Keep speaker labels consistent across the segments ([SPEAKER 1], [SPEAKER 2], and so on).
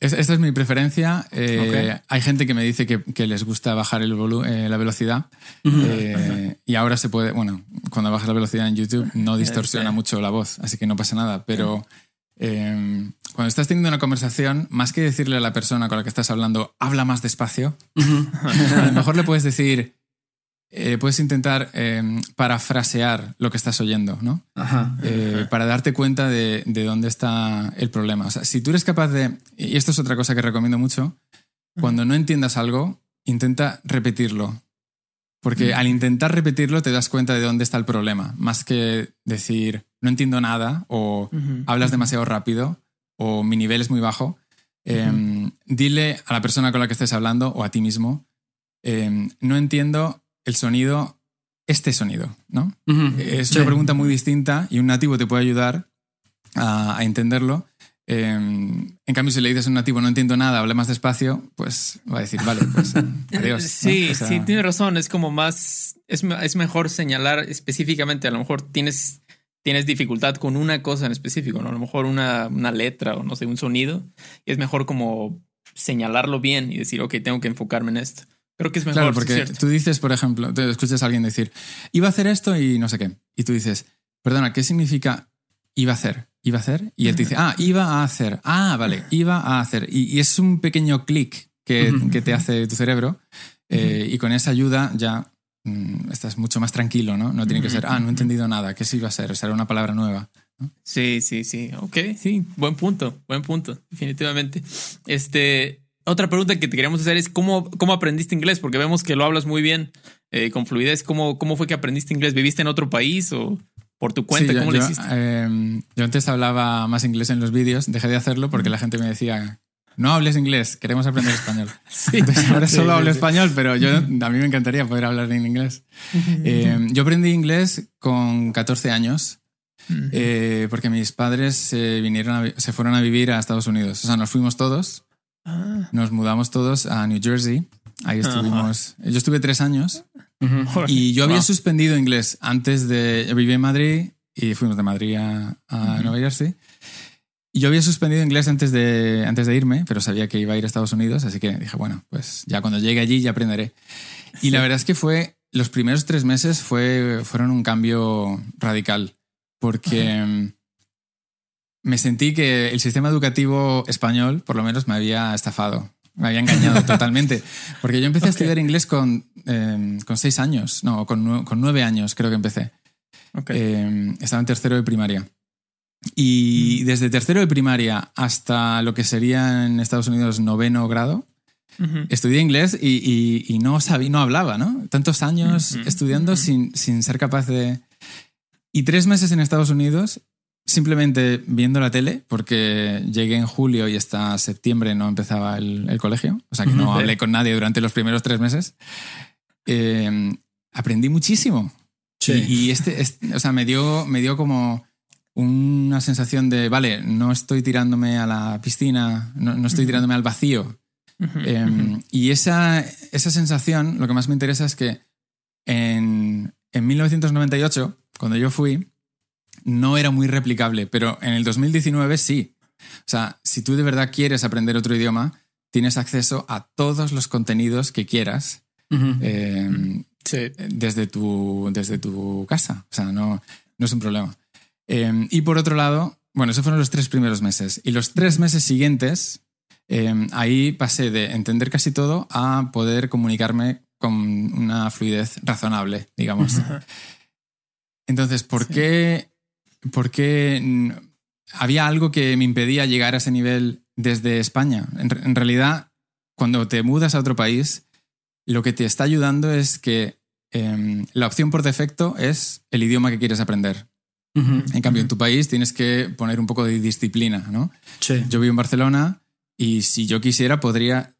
[SPEAKER 1] Es- Esta es mi preferencia. Eh, Hay gente que me dice que, que les gusta bajar el volu- eh, la velocidad. Eh, y ahora se puede, bueno, cuando bajas la velocidad en YouTube no distorsiona mucho la voz, así que no pasa nada. Pero eh, cuando estás teniendo una conversación, más que decirle a la persona con la que estás hablando, habla más despacio, a lo mejor le puedes decir, eh, puedes intentar eh, parafrasear lo que estás oyendo, ¿no?
[SPEAKER 2] Ajá.
[SPEAKER 1] eh, para darte cuenta de, de dónde está el problema. O sea, si tú eres capaz de, y esto es otra cosa que recomiendo mucho, cuando no entiendas algo, intenta repetirlo. Porque al intentar repetirlo te das cuenta de dónde está el problema, más que decir no entiendo nada o hablas demasiado rápido o mi nivel es muy bajo. Eh, Dile a la persona con la que estés hablando o a ti mismo, eh, no entiendo el sonido, este sonido, ¿no? Es una pregunta muy distinta y un nativo te puede ayudar a, a entenderlo. Eh, en cambio, si le dices a un nativo no entiendo nada, habla más despacio, pues va a decir, vale, pues adiós. ¿no?
[SPEAKER 3] Sí,
[SPEAKER 1] O sea,
[SPEAKER 3] sí, tienes razón. Es como más. Es, es mejor señalar específicamente. A lo mejor tienes, tienes dificultad con una cosa en específico, ¿no? A lo mejor una, una letra o no sé, un sonido. Y es mejor como señalarlo bien y decir, ok, tengo que enfocarme en esto. Creo que es mejor.
[SPEAKER 1] Claro, porque tú dices, por ejemplo, te escuchas a alguien decir, iba a hacer esto y no sé qué. Y tú dices, perdona, ¿qué significa iba a hacer? ¿Iba a hacer? Y él te dice, ah, iba a hacer. Ah, vale, iba a hacer. Y, y es un pequeño clic que, que te hace tu cerebro. eh, y con esa ayuda ya mm, estás mucho más tranquilo, ¿no? No tiene que ser, ah, no he entendido nada, ¿qué se iba a hacer? Será una palabra nueva.
[SPEAKER 3] Sí, sí, sí. Ok, sí. Buen punto, buen punto, definitivamente. Este, otra pregunta que te queríamos hacer es cómo, cómo aprendiste inglés, porque vemos que lo hablas muy bien, eh, con fluidez. ¿Cómo, ¿Cómo fue que aprendiste inglés? ¿Viviste en otro país o por tu cuenta?
[SPEAKER 1] Sí, yo-
[SPEAKER 3] ¿Cómo
[SPEAKER 1] yo,
[SPEAKER 3] lo hiciste?
[SPEAKER 1] eh, yo antes hablaba más inglés en los vídeos, dejé de hacerlo porque la gente me decía, no hables inglés, queremos aprender español. Entonces ahora
[SPEAKER 3] Sí,
[SPEAKER 1] solo
[SPEAKER 3] sí,
[SPEAKER 1] hablo
[SPEAKER 3] sí.
[SPEAKER 1] español, pero yo, a mí me encantaría poder hablar en inglés. Eh, yo aprendí inglés con 14 años eh, porque mis padres se, vinieron a se fueron a vivir a Estados Unidos. O sea, nos fuimos todos,
[SPEAKER 3] Ah,
[SPEAKER 1] nos mudamos todos a New Jersey. Ahí estuvimos. Yo estuve tres años y yo había
[SPEAKER 3] Wow.
[SPEAKER 1] suspendido inglés antes de. Yo viví en Madrid y fuimos de Madrid a, a Nueva Jersey. Y yo había suspendido inglés antes de, antes de irme, pero sabía que iba a ir a Estados Unidos, así que dije, bueno, pues ya cuando llegue allí ya aprenderé. Y la verdad es que fue. Los primeros tres meses fue, fueron un cambio radical, porque me sentí que el sistema educativo español, por lo menos, me había estafado. Me había engañado totalmente. Porque yo empecé a estudiar inglés con, eh, con seis años, no, con, con nueve años creo que empecé.
[SPEAKER 3] ok.
[SPEAKER 1] Eh, estaba en tercero de primaria. Y desde tercero de primaria hasta lo que sería en Estados Unidos noveno grado, estudié inglés y, y- y no sabía, no hablaba, ¿no? Tantos años estudiando sin, sin ser capaz de... Y tres meses en Estados Unidos, simplemente viendo la tele, porque llegué en julio y hasta septiembre no empezaba el, el colegio, o sea que no hablé con nadie durante los primeros tres meses, eh, aprendí muchísimo.
[SPEAKER 2] Sí.
[SPEAKER 1] Y, y este, este- o sea, me dio, me dio como una sensación de, vale, no estoy tirándome a la piscina, no, no estoy tirándome al vacío. Eh, y esa, esa sensación, lo que más me interesa es que en, en 1998, cuando yo fui, no era muy replicable, pero en el 2019 sí. O sea, si tú de verdad quieres aprender otro idioma, tienes acceso a todos los contenidos que quieras eh,
[SPEAKER 3] Sí.
[SPEAKER 1] desde, tu, desde tu casa. O sea, no, no es un problema. Eh, y por otro lado, bueno, esos fueron los tres primeros meses. Y los tres meses siguientes, eh, ahí pasé de entender casi todo a poder comunicarme con una fluidez razonable, digamos. Entonces, ¿por
[SPEAKER 3] Sí.
[SPEAKER 1] qué, por qué había algo que me impedía llegar a ese nivel desde España? En, re- en realidad, cuando te mudas a otro país, lo que te está ayudando es que em, la opción por defecto es el idioma que quieres aprender. En cambio, en tu país tienes que poner un poco de disciplina, ¿no?
[SPEAKER 2] Sí.
[SPEAKER 1] Yo vivo en Barcelona Y si yo quisiera, podría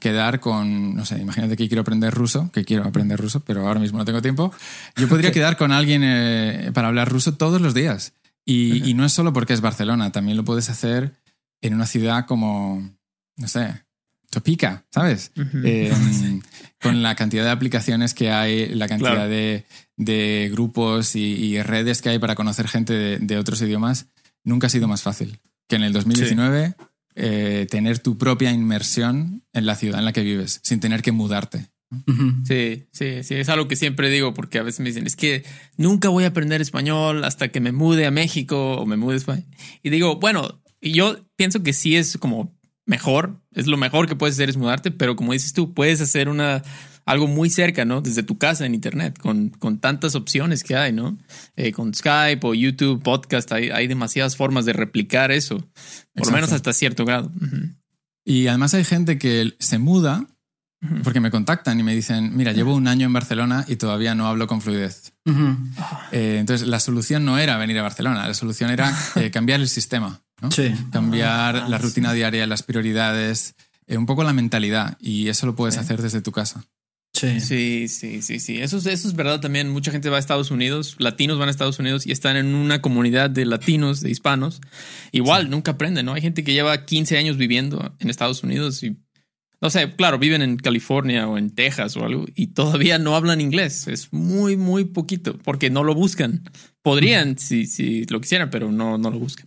[SPEAKER 1] quedar con, no sé, imagínate que quiero aprender ruso, que quiero aprender ruso, pero ahora mismo no tengo tiempo. Yo podría quedar con alguien eh, para hablar ruso todos los días. Y, y no es solo porque es Barcelona, también lo puedes hacer en una ciudad como, no sé, Topica, ¿sabes? Eh, con la cantidad de aplicaciones que hay, la cantidad de, de, grupos y, y, redes que hay para conocer gente de, de, otros idiomas, nunca ha sido más fácil que en el 2019 sí. Eh, tener tu propia inmersión en la ciudad en la que vives, sin tener que mudarte.
[SPEAKER 3] Sí, sí, sí, es algo que siempre digo porque a veces me dicen, es que nunca voy a aprender español hasta que me mude a México o me mude a España. Y digo, bueno, yo pienso que sí es como mejor, es lo mejor que puedes hacer es mudarte, pero como dices tú, puedes hacer una algo muy cerca, ¿no? Desde tu casa en internet, con, con tantas opciones que hay, ¿no? Eh, con Skype o YouTube, podcast, hay, hay, demasiadas formas de replicar eso, por Exacto. lo menos hasta cierto grado. Uh -huh.
[SPEAKER 1] Y además hay gente que se muda uh -huh. porque me contactan y me dicen, mira, llevo un año en Barcelona y todavía no hablo con fluidez. Uh -huh. eh, entonces, la solución no era venir a Barcelona, la solución era eh, cambiar el sistema. ¿no?
[SPEAKER 2] Sí.
[SPEAKER 1] Cambiar ah, la rutina sí. diaria, las prioridades, eh, un poco la mentalidad y eso lo puedes sí. hacer desde tu casa.
[SPEAKER 3] Sí, sí, sí, sí, sí. Eso, eso es verdad también. Mucha gente va a Estados Unidos, latinos van a Estados Unidos y están en una comunidad de latinos, de hispanos. Igual, sí. nunca aprenden, ¿no? Hay gente que lleva 15 años viviendo en Estados Unidos y, no sé, claro, viven en California o en Texas o algo y todavía no hablan inglés. Es muy, muy poquito porque no lo buscan. Podrían si, si lo quisieran, pero no, no lo buscan.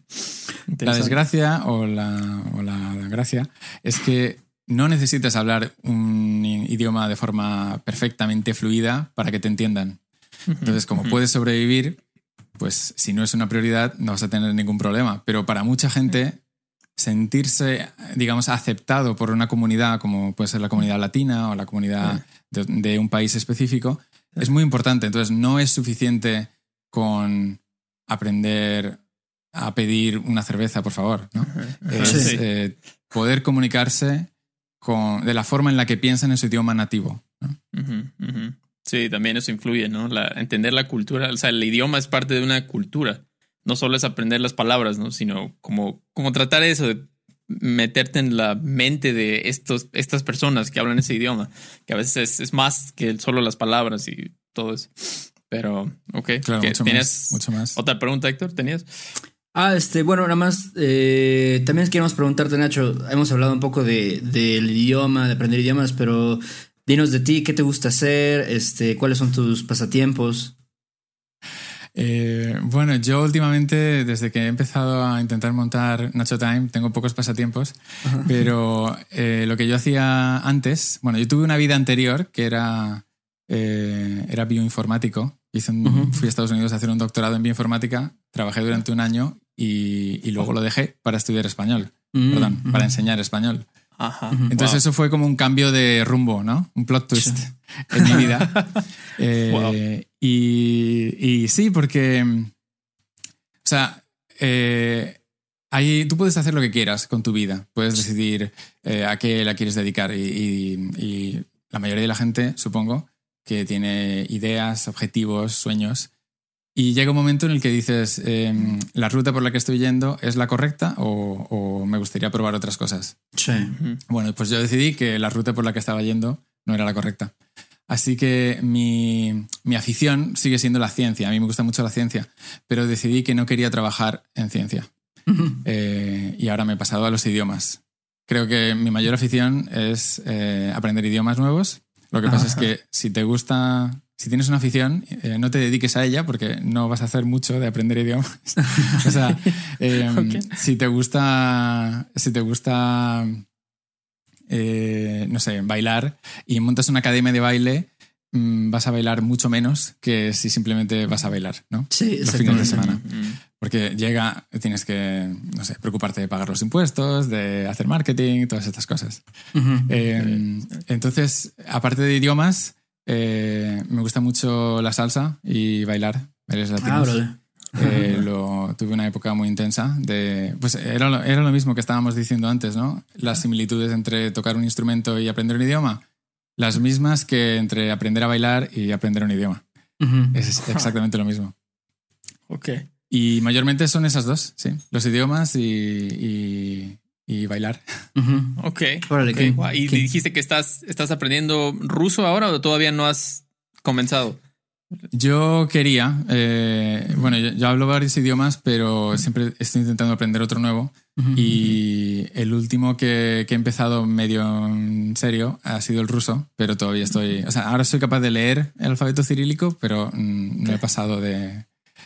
[SPEAKER 1] La desgracia o la, o la gracia es que no necesitas hablar un idioma de forma perfectamente fluida para que te entiendan. Entonces, como puedes sobrevivir, pues si no es una prioridad, no vas a tener ningún problema. Pero para mucha gente, sentirse, digamos, aceptado por una comunidad, como puede ser la comunidad latina o la comunidad de, de un país específico, es muy importante. Entonces, no es suficiente con aprender a pedir una cerveza, por favor. ¿no? Es eh, poder comunicarse con, de la forma en la que piensan en su idioma nativo. ¿no?
[SPEAKER 3] Uh -huh, uh -huh. Sí, también eso influye, ¿no? La, entender la cultura, o sea, el idioma es parte de una cultura. No solo es aprender las palabras, ¿no? Sino como, como tratar eso de meterte en la mente de estos, estas personas que hablan ese idioma, que a veces es, es más que solo las palabras y todo eso. Pero, ok.
[SPEAKER 1] Claro, mucho
[SPEAKER 3] ¿Tienes
[SPEAKER 1] más, mucho más.
[SPEAKER 3] otra pregunta, Héctor? ¿Tenías?
[SPEAKER 2] Ah, este, bueno, nada más, eh, también queremos preguntarte, Nacho, hemos hablado un poco de, del idioma, de aprender idiomas, pero dinos de ti, ¿qué te gusta hacer? Este, ¿Cuáles son tus pasatiempos?
[SPEAKER 1] Eh, bueno, yo últimamente, desde que he empezado a intentar montar Nacho Time, tengo pocos pasatiempos, Ajá. pero eh, lo que yo hacía antes, bueno, yo tuve una vida anterior que era, eh, era bioinformático. Hice un. Fui a Estados Unidos a hacer un doctorado en bioinformática, trabajé durante un año y, y luego lo dejé para estudiar español, -huh. perdón, para enseñar español.
[SPEAKER 3] Ajá.
[SPEAKER 1] Entonces wow. eso fue como un cambio de rumbo, ¿no? Un plot twist sí. en mi vida. eh, wow. y, y, sí, porque, o sea, eh, ahí tú puedes hacer lo que quieras con tu vida. Puedes decidir eh, a qué la quieres dedicar y, y, y, la mayoría de la gente, supongo, que tiene ideas, objetivos, sueños. Y llega un momento en el que dices, eh, ¿la ruta por la que estoy yendo es la correcta o, o, me gustaría probar otras cosas?
[SPEAKER 2] Sí.
[SPEAKER 1] Bueno, pues yo decidí que la ruta por la que estaba yendo no era la correcta. Así que mi, mi afición sigue siendo la ciencia. A mí me gusta mucho la ciencia, pero decidí que no quería trabajar en ciencia. Uh -huh. eh, y ahora me he pasado a los idiomas. Creo que mi mayor afición es eh, aprender idiomas nuevos. Lo que pasa es que si te gusta si tienes una afición, eh, no te dediques a ella porque no vas a hacer mucho de aprender idiomas. o sea, eh, okay. si te gusta, si te gusta, eh, no sé, bailar y montas una academia de baile, mmm, vas a bailar mucho menos que si simplemente vas a bailar, ¿no?
[SPEAKER 2] Sí,
[SPEAKER 1] los fines de semana. Porque llega, tienes que, no sé, preocuparte de pagar los impuestos, de hacer marketing, todas estas cosas. Uh -huh. entonces, aparte de idiomas, eh, me gusta mucho la salsa y bailar, bailes latinos. Ah, eh, lo, tuve una época muy intensa de pues era lo, era lo mismo que estábamos diciendo antes no las similitudes entre tocar un instrumento y aprender un idioma. Las mismas que entre aprender a bailar y aprender un idioma. Uh -huh. es exactamente lo mismo.
[SPEAKER 3] Ok.
[SPEAKER 1] Y mayormente son esas dos sí. Los idiomas y, y, y bailar
[SPEAKER 3] Ok.
[SPEAKER 2] Órale,
[SPEAKER 3] ok.
[SPEAKER 2] qué-
[SPEAKER 3] Guau, ¿Y
[SPEAKER 2] qué-
[SPEAKER 3] dijiste que estás, estás aprendiendo ruso ahora o todavía no has comenzado?
[SPEAKER 1] Yo quería, eh, bueno, yo, yo hablo varios idiomas, pero siempre estoy intentando aprender otro nuevo. Y el último que, que he empezado medio en serio ha sido el ruso, pero todavía estoy, o sea, ahora soy capaz de leer el alfabeto cirílico, pero no he pasado de,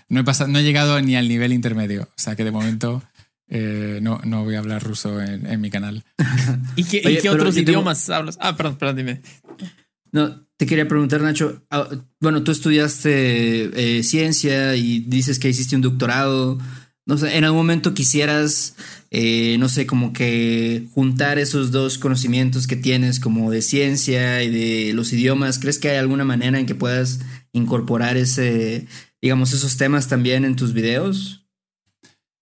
[SPEAKER 1] no he pasado, no he llegado ni al nivel intermedio, o sea que de momento eh, no, no voy a hablar ruso en, en mi canal.
[SPEAKER 3] ¿Y qué, y otros
[SPEAKER 2] tengo-
[SPEAKER 3] idiomas hablas? Ah, perdón, perdón, dime.
[SPEAKER 2] No, te quería preguntar, Nacho. ah, Bueno, tú estudiaste eh, ciencia y dices que hiciste un doctorado. No sé, en algún momento quisieras, eh, no sé, como que juntar esos dos conocimientos que tienes, como de ciencia y de los idiomas. ¿Crees que hay alguna manera en que puedas incorporar ese, digamos, esos temas también en tus videos?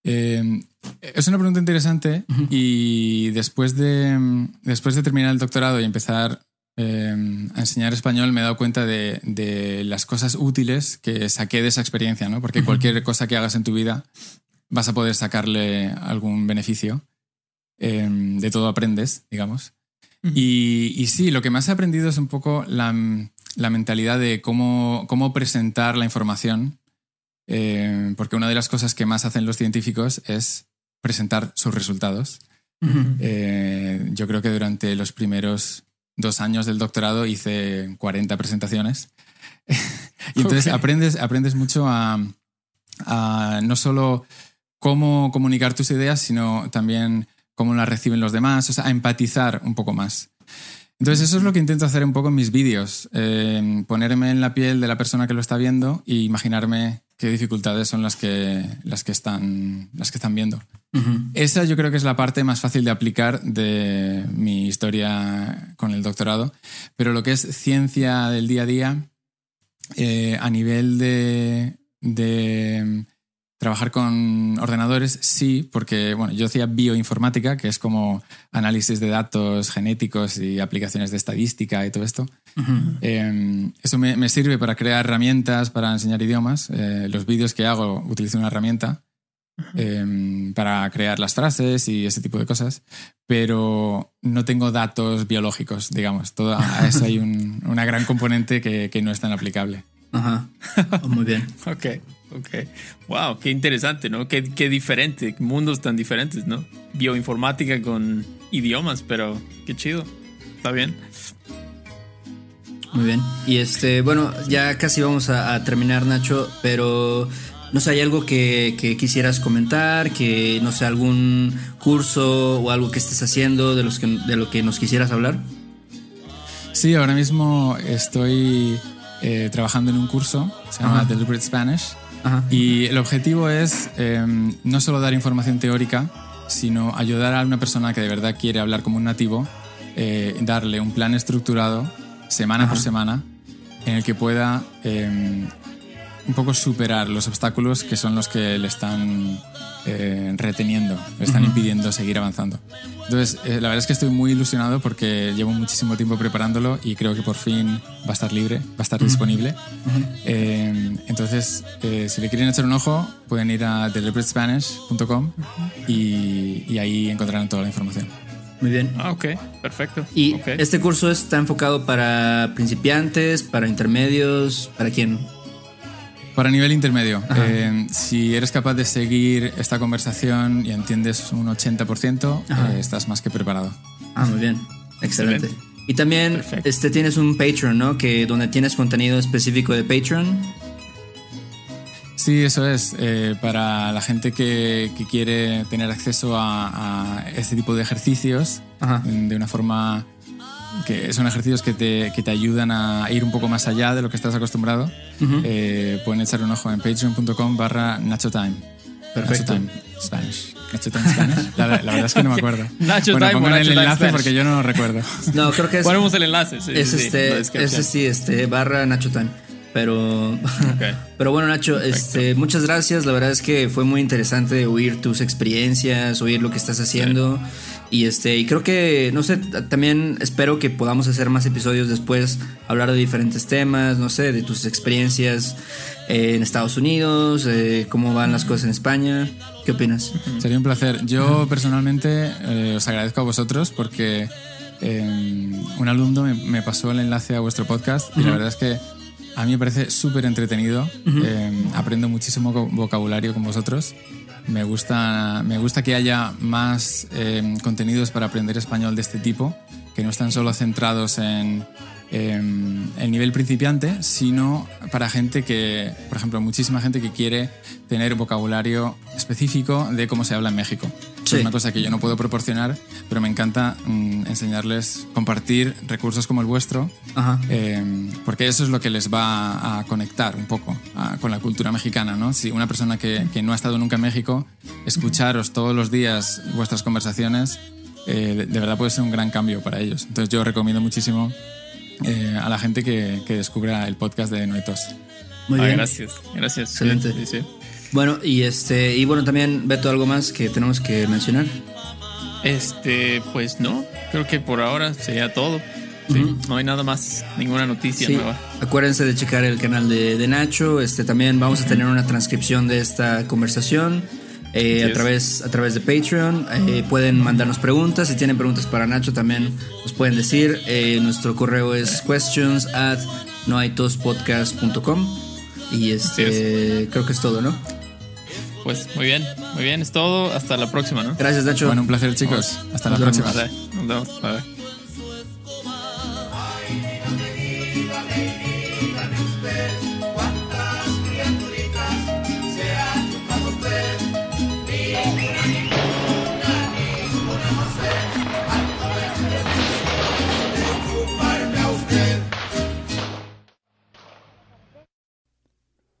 [SPEAKER 1] Eh, es una pregunta interesante y después de, después de terminar el doctorado y empezar eh, a enseñar español me he dado cuenta de, de las cosas útiles que saqué de esa experiencia, ¿no? Porque cualquier cosa que hagas en tu vida vas a poder sacarle algún beneficio. Eh, de todo aprendes, digamos. Y, y sí, lo que más he aprendido es un poco la, la mentalidad de cómo, cómo presentar la información eh, porque una de las cosas que más hacen los científicos es presentar sus resultados. Eh, yo creo que durante los primeros dos años del doctorado hice 40 presentaciones. y entonces aprendes, aprendes mucho a, a no solo cómo comunicar tus ideas, sino también cómo las reciben los demás, o sea, a empatizar un poco más. Entonces eso es lo que intento hacer un poco en mis vídeos, eh, ponerme en la piel de la persona que lo está viendo e imaginarme qué dificultades son las que, las que, están, las que están viendo. Esa yo creo que es la parte más fácil de aplicar de mi historia con el doctorado, pero lo que es ciencia del día a día, eh, a nivel de, de trabajar con ordenadores, sí, porque bueno, yo hacía bioinformática, que es como análisis de datos genéticos y aplicaciones de estadística y todo esto. Eh, eso me, me sirve para crear herramientas para enseñar idiomas. Eh, los vídeos que hago utilizo una herramienta eh, para crear las frases y ese tipo de cosas, pero no tengo datos biológicos, digamos. Todo, a eso hay un- una gran componente que, que no es tan aplicable.
[SPEAKER 2] Ajá. Oh, muy bien.
[SPEAKER 3] Ok, ok. Wow, qué interesante, ¿no? Qué, qué diferente, mundos tan diferentes, ¿no? Bioinformática con idiomas, pero qué chido. Está bien.
[SPEAKER 2] Muy bien. Y este, bueno, ya casi vamos a, a terminar, Nacho, pero no sé, ¿hay algo que, que quisieras comentar? Que, no sé, algún curso o algo que estés haciendo de, los que, de lo que nos quisieras hablar?
[SPEAKER 1] Sí, ahora mismo estoy eh, trabajando en un curso, se llama
[SPEAKER 2] Ajá.
[SPEAKER 1] Deliberate Spanish,
[SPEAKER 2] Ajá.
[SPEAKER 1] y el objetivo es eh, no solo dar información teórica, sino ayudar a una persona que de verdad quiere hablar como un nativo, eh, darle un plan estructurado, semana por semana, en el que pueda eh, un poco superar los obstáculos que son los que le están eh, reteniendo, le están impidiendo seguir avanzando. Entonces, eh, la verdad es que estoy muy ilusionado porque llevo muchísimo tiempo preparándolo y creo que por fin va a estar libre, va a estar disponible. Eh, entonces, eh, si le quieren echar un ojo, pueden ir a deliberatespanish.com y, y ahí encontrarán toda la información.
[SPEAKER 2] Muy bien.
[SPEAKER 3] Ah, ok, perfecto.
[SPEAKER 2] ¿Y este curso está enfocado para principiantes, para intermedios, para quién?
[SPEAKER 1] Para nivel intermedio, eh, si eres capaz de seguir esta conversación y entiendes un 80%,
[SPEAKER 2] Ajá.
[SPEAKER 1] eh, estás más que preparado.
[SPEAKER 2] Ah, muy bien. Excelente.
[SPEAKER 3] Excelente.
[SPEAKER 2] Y también
[SPEAKER 3] Perfecto.
[SPEAKER 2] este, tienes un Patreon, ¿no? Que donde tienes contenido específico de Patreon.
[SPEAKER 1] Sí, eso es. eh, para la gente que, que quiere tener acceso a, a este tipo de ejercicios
[SPEAKER 2] Ajá.
[SPEAKER 1] de una forma que son ejercicios que te, que te ayudan a ir un poco más allá de lo que estás acostumbrado,
[SPEAKER 2] Ujú.
[SPEAKER 1] eh, pueden echar un ojo en patreon.com barra nachotime.
[SPEAKER 2] Perfecto.
[SPEAKER 1] Nachotime Spanish. Nachotime Spanish. La, la verdad es que no me acuerdo.
[SPEAKER 3] Nacho
[SPEAKER 1] bueno,
[SPEAKER 3] Time
[SPEAKER 1] pongan el
[SPEAKER 3] Nacho Time
[SPEAKER 1] enlace
[SPEAKER 3] Spanish.
[SPEAKER 1] porque yo no lo recuerdo.
[SPEAKER 2] No, creo que es,
[SPEAKER 3] Ponemos el enlace. sí,
[SPEAKER 2] es
[SPEAKER 3] sí, sí,
[SPEAKER 2] este, ese sí, este, barra Nacho Time. Pero,
[SPEAKER 3] Ok.
[SPEAKER 2] pero bueno, Nacho, este, muchas gracias. La verdad es que fue muy interesante oír tus experiencias, oír lo que estás haciendo.
[SPEAKER 4] Y este, y creo que, no sé, también espero que podamos hacer más episodios después, hablar de diferentes temas, no sé, de tus experiencias eh, en Estados Unidos, eh, cómo van las cosas en España. ¿Qué opinas?
[SPEAKER 1] Sería un placer. Yo personalmente eh, os agradezco a vosotros porque un alumno me, pasó el enlace a vuestro podcast y la verdad es que a mí me parece súper entretenido. aprendo muchísimo vocabulario con vosotros me gusta, me gusta que haya más eh, contenidos para aprender español de este tipo, que no están solo centrados en, el nivel principiante, sino para gente que, por ejemplo, muchísima gente que quiere tener vocabulario específico de cómo se habla en México. Es una cosa que yo no puedo proporcionar, pero me encanta mm, enseñarles, compartir recursos como el vuestro, eh, porque eso es lo que les va a conectar un poco con la cultura mexicana. ¿no? Si una persona que, que, no ha estado nunca en México, escucharos todos los días vuestras conversaciones, eh, de verdad puede ser un gran cambio para ellos. Entonces yo recomiendo muchísimo eh, a la gente que, que, descubra el podcast de Noetos.
[SPEAKER 3] Muy bien. gracias, gracias.
[SPEAKER 4] Excelente. Bueno, y este, y bueno, también Beto, algo más que tenemos que mencionar.
[SPEAKER 3] Este, pues no, creo que por ahora sería todo. No hay nada más, ninguna noticia nueva.
[SPEAKER 4] Acuérdense de checar el canal de, Nacho. Este también vamos a tener una transcripción de esta conversación. Eh, a, través, a través de Patreon. Eh, pueden mandarnos preguntas. Si tienen preguntas para Nacho, también nos pueden decir. Eh, nuestro correo es questions at noaitospodcast.com. Y este, creo que es todo, ¿no?
[SPEAKER 3] Pues muy bien, muy bien, es todo. Hasta la próxima, ¿no?
[SPEAKER 4] Gracias, Nacho.
[SPEAKER 1] Bueno, un placer, chicos. Hasta la próxima.
[SPEAKER 3] Nos vemos.